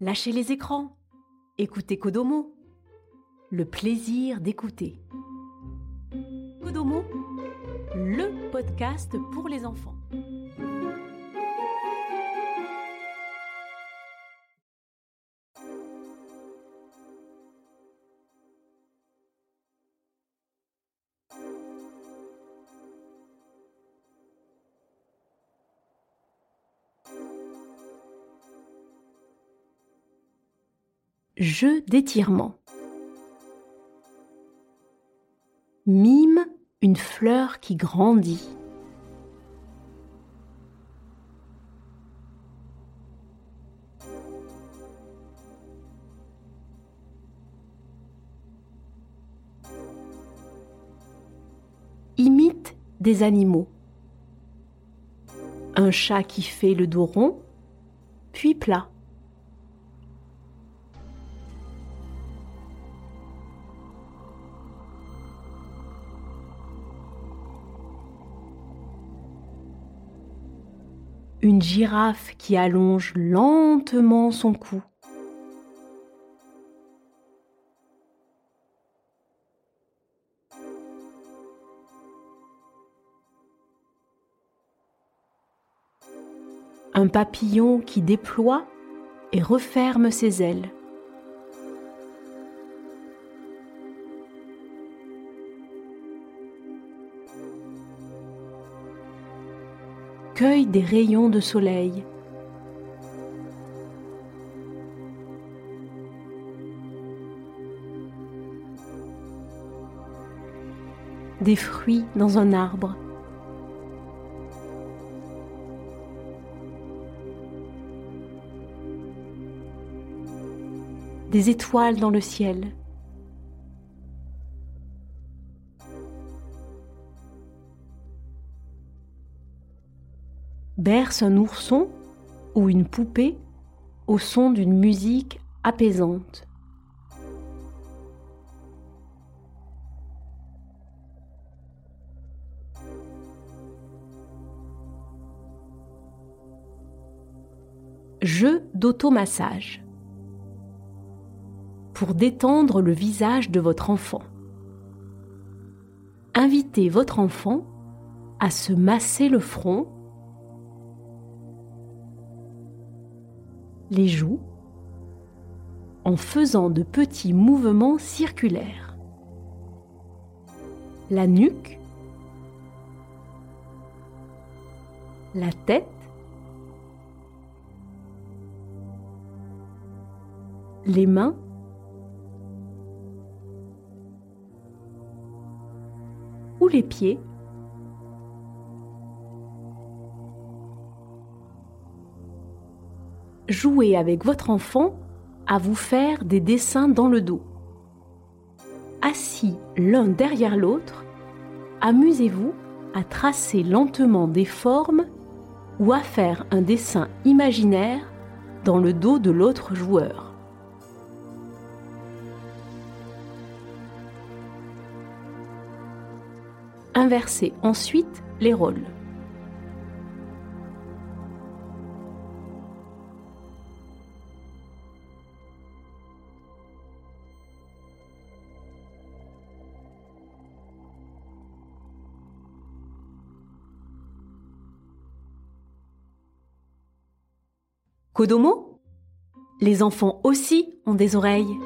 Lâchez les écrans. Écoutez Kodomo. Le plaisir d'écouter. Kodomo, le podcast pour les enfants. Jeu d'étirement. Mime une fleur qui grandit. Imite des animaux. Un chat qui fait le dos rond, puis plat. Une girafe qui allonge lentement son cou. Un papillon qui déploie et referme ses ailes. Cueille des rayons de soleil. Des fruits dans un arbre. Des étoiles dans le ciel. Berce un ourson ou une poupée au son d'une musique apaisante. Jeu d'automassage pour détendre le visage de votre enfant. Invitez votre enfant à se masser le front les joues en faisant de petits mouvements circulaires. La nuque, la tête, les mains, ou les pieds jouez avec votre enfant à vous faire des dessins dans le dos. Assis l'un derrière l'autre, amusez-vous à tracer lentement des formes ou à faire un dessin imaginaire dans le dos de l'autre joueur. Inversez ensuite les rôles. Kodomo? Les enfants aussi ont des oreilles.